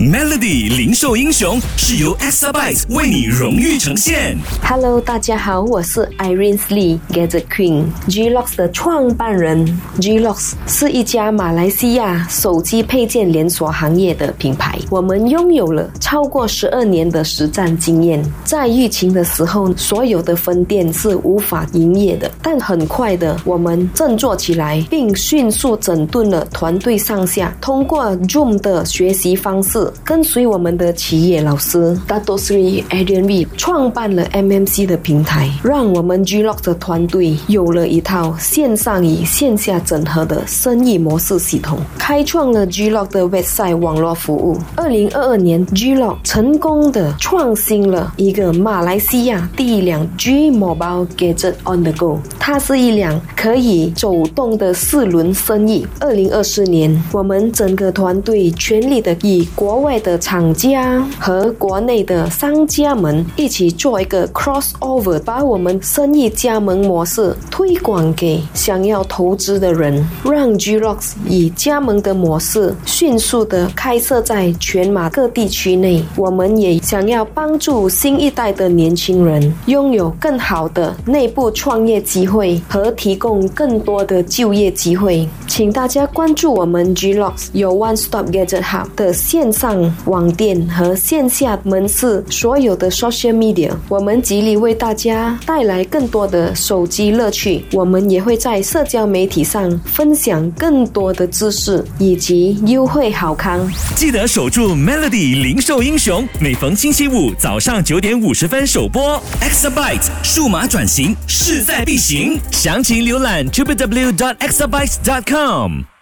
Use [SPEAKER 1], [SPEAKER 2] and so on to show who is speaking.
[SPEAKER 1] Melody 零售英雄是由 Exabyte 为你荣誉呈现。
[SPEAKER 2] Hello，大家好，我是 Irene Lee Gadget Queen Glox 的创办人。Glox 是一家马来西亚手机配件连锁行业的品牌，我们拥有了超过十二年的实战经验。在疫情的时候，所有的分店是无法营业的，但很快的，我们振作起来，并迅速整顿了团队上下，通过 Zoom 的学习方式。跟随我们的企业老师 Dato Sri Adrian V 创办了 MMC 的平台，让我们 Glock 的团队有了一套线上与线下整合的生意模式系统，开创了 Glock 的 website 网络服务。二零二二年，Glock 成功的创新了一个马来西亚第一辆 G Mobile Gadget on the Go，它是一辆可以走动的四轮生意。二零二四年，我们整个团队全力的以国外的厂家和国内的商家们一起做一个 crossover，把我们生意加盟模式推广给想要投资的人，让 Glox 以加盟的模式迅速的开设在全马各地区内。我们也想要帮助新一代的年轻人拥有更好的内部创业机会和提供更多的就业机会。请大家关注我们 Glox 有 One Stop Gadget Hub 的线上网店和线下门市所有的 social media，我们极力为大家带来更多的手机乐趣。我们也会在社交媒体上分享更多的知识以及优惠好康。
[SPEAKER 1] 记得守住 Melody 零售英雄，每逢星期五早上九点五十分首播。Exabyte 数码转型势在必行，详情浏览 www.exabyte.com。Welcome.